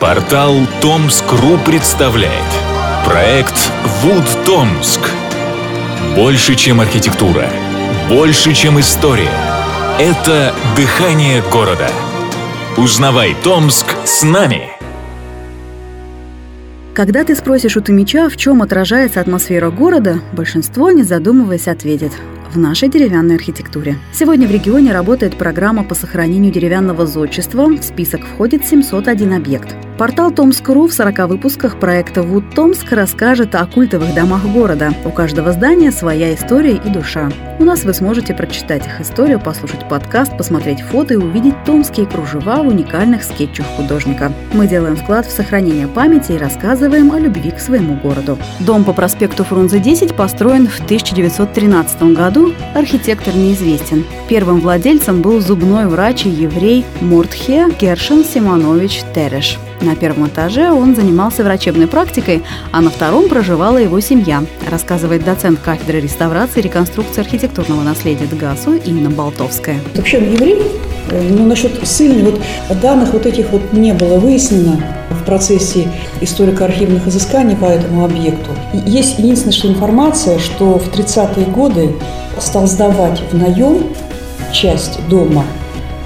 Портал Томск.ру представляет. Проект Вуд Томск Больше, чем архитектура. Больше, чем история. Это дыхание города. Узнавай Томск с нами! Когда ты спросишь у Томича, в чем отражается атмосфера города, большинство, не задумываясь, ответит в нашей деревянной архитектуре. Сегодня в регионе работает программа по сохранению деревянного зодчества. В список входит 701 объект. Портал Томск.ру в 40 выпусках проекта «Вуд Томск» расскажет о культовых домах города. У каждого здания своя история и душа. У нас вы сможете прочитать их историю, послушать подкаст, посмотреть фото и увидеть томские кружева в уникальных скетчах художника. Мы делаем вклад в сохранение памяти и рассказываем о любви к своему городу. Дом по проспекту Фрунзе 10 построен в 1913 году. Архитектор неизвестен. Первым владельцем был зубной врач и еврей Муртхе Гершин Симонович Тереш. На первом этаже он занимался врачебной практикой, а на втором проживала его семья, рассказывает доцент кафедры реставрации и реконструкции архитектурного наследия ДГАСУ Инна Болтовская. Вообще еврей, э, но насчет ссыльни вот данных вот этих вот не было выяснено в процессе историко-архивных изысканий по этому объекту. Есть единственная что информация, что в 30-е годы стал сдавать в наем часть дома,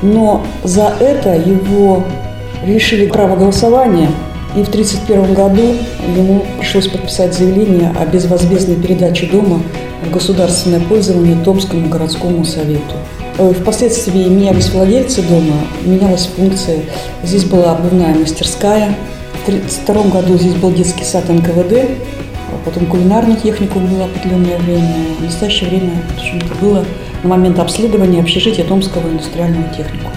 но за это его лишили права голосования, и в 1931 году ему пришлось подписать заявление о безвозмездной передаче дома в государственное пользование Томскому городскому совету. Э, впоследствии менялись владельцы дома, менялась функция. Здесь была обувная мастерская. В 1932 году здесь был детский сад НКВД, а потом кулинарный техникум был определенное время. В настоящее время почему-то было на момент обследования общежития Томского индустриального техникума.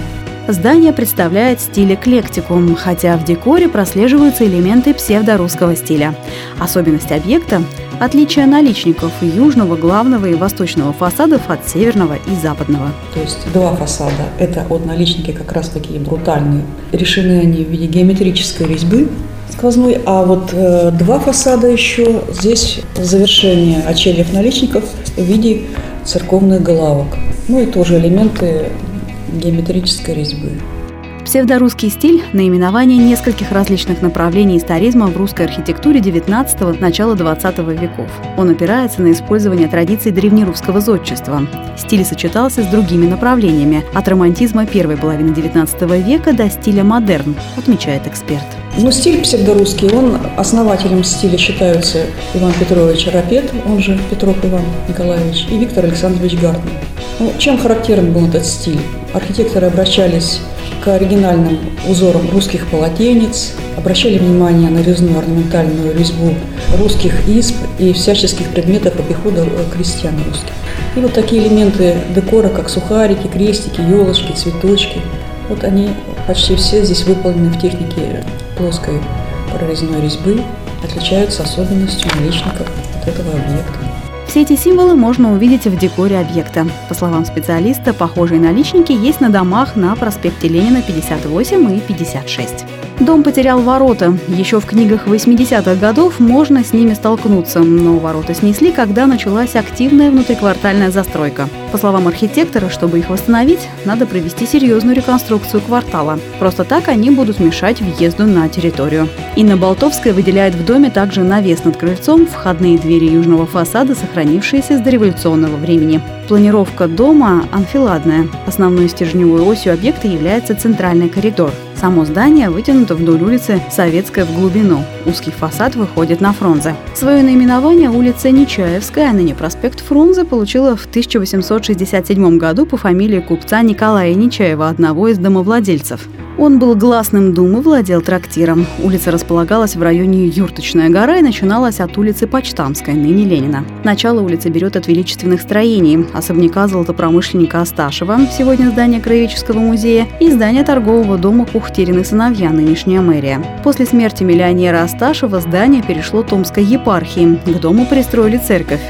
Здание представляет стиль эклектикум, хотя в декоре прослеживаются элементы псевдорусского стиля. Особенность объекта – отличие наличников южного, главного и восточного фасадов от северного и западного. То есть два фасада – это от наличники как раз такие брутальные. Решены они в виде геометрической резьбы сквозной, а вот э, два фасада еще здесь завершение очельев наличников в виде церковных головок. Ну и тоже элементы геометрической резьбы. Псевдорусский стиль – наименование нескольких различных направлений историзма в русской архитектуре XIX – начала XX веков. Он опирается на использование традиций древнерусского зодчества. Стиль сочетался с другими направлениями – от романтизма первой половины XIX века до стиля модерн, отмечает эксперт. Ну, стиль псевдорусский, он основателем стиля считаются Иван Петрович Рапет, он же Петров Иван Николаевич, и Виктор Александрович Гартман. Ну, чем характерен был этот стиль? Архитекторы обращались к оригинальным узорам русских полотенец, обращали внимание на резную орнаментальную резьбу русских исп и всяческих предметов обихода крестьян русских. И вот такие элементы декора, как сухарики, крестики, елочки, цветочки, вот они почти все здесь выполнены в технике плоской прорезной резьбы, отличаются особенностью наличников от этого объекта. Все эти символы можно увидеть в декоре объекта. По словам специалиста, похожие наличники есть на домах на проспекте Ленина 58 и 56. Дом потерял ворота. Еще в книгах 80-х годов можно с ними столкнуться, но ворота снесли, когда началась активная внутриквартальная застройка. По словам архитектора, чтобы их восстановить, надо провести серьезную реконструкцию квартала. Просто так они будут мешать въезду на территорию. Инна Болтовская выделяет в доме также навес над крыльцом, входные двери южного фасада, сохранившиеся с дореволюционного времени. Планировка дома анфиладная. Основной стержневой осью объекта является центральный коридор. Само здание вытянуто вдоль улицы Советская в глубину. Узкий фасад выходит на Фрунзе. Свое наименование улица Нечаевская, а ныне проспект Фрунзе, получила в 1867 году по фамилии купца Николая Нечаева, одного из домовладельцев. Он был гласным дум и владел трактиром. Улица располагалась в районе Юрточная гора и начиналась от улицы Почтамская, ныне Ленина. Начало улицы берет от величественных строений, особняка золотопромышленника Асташева, сегодня здание Краеведческого музея, и здание торгового дома Кухтерин сыновья, нынешняя мэрия. После смерти миллионера Асташева здание перешло Томской епархии. К дому пристроили церковь.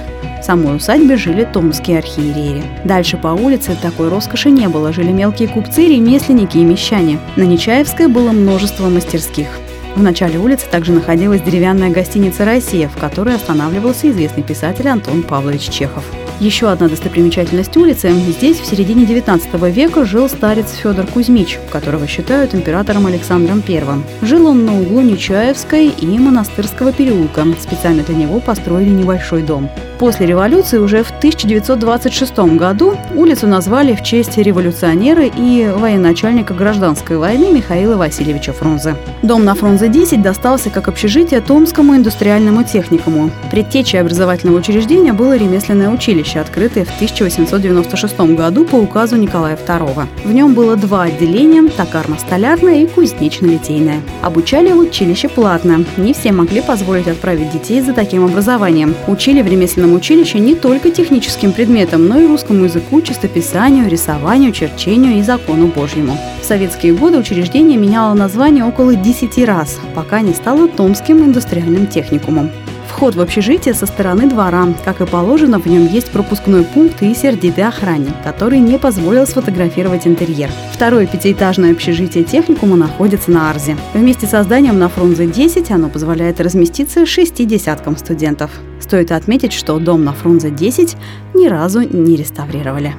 В самой усадьбе жили томские архиереи. Дальше по улице такой роскоши не было. Жили мелкие купцы, ремесленники и мещане. На Нечаевской было множество мастерских. В начале улицы также находилась деревянная гостиница «Россия», в которой останавливался известный писатель Антон Павлович Чехов. Еще одна достопримечательность улицы. Здесь в середине 19 века жил старец Федор Кузьмич, которого считают императором Александром I. Жил он на углу Нечаевской и Монастырского переулка. Специально для него построили небольшой дом. После революции уже в 1926 году улицу назвали в честь революционера и военачальника гражданской войны Михаила Васильевича Фрунзе. Дом на Фрунзе 10 достался как общежитие Томскому индустриальному техникуму. Предтечей образовательного учреждения было ремесленное училище, открытое в 1896 году по указу Николая II. В нем было два отделения – токарно-столярное и кузнечно-литейное. Обучали в училище платно. Не все могли позволить отправить детей за таким образованием. Учили в ремесленном училище не только техническим предметам, но и русскому языку, чистописанию, рисованию, черчению и закону Божьему. В советские годы учреждение меняло название около 10 раз, пока не стало Томским индустриальным техникумом. Вход в общежитие со стороны двора. Как и положено, в нем есть пропускной пункт и сердитый охранник, который не позволил сфотографировать интерьер. Второе пятиэтажное общежитие техникума находится на Арзе. Вместе со зданием на Фрунзе 10 оно позволяет разместиться шести десяткам студентов. Стоит отметить, что дом на Фрунзе 10 ни разу не реставрировали.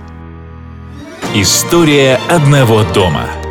История одного дома –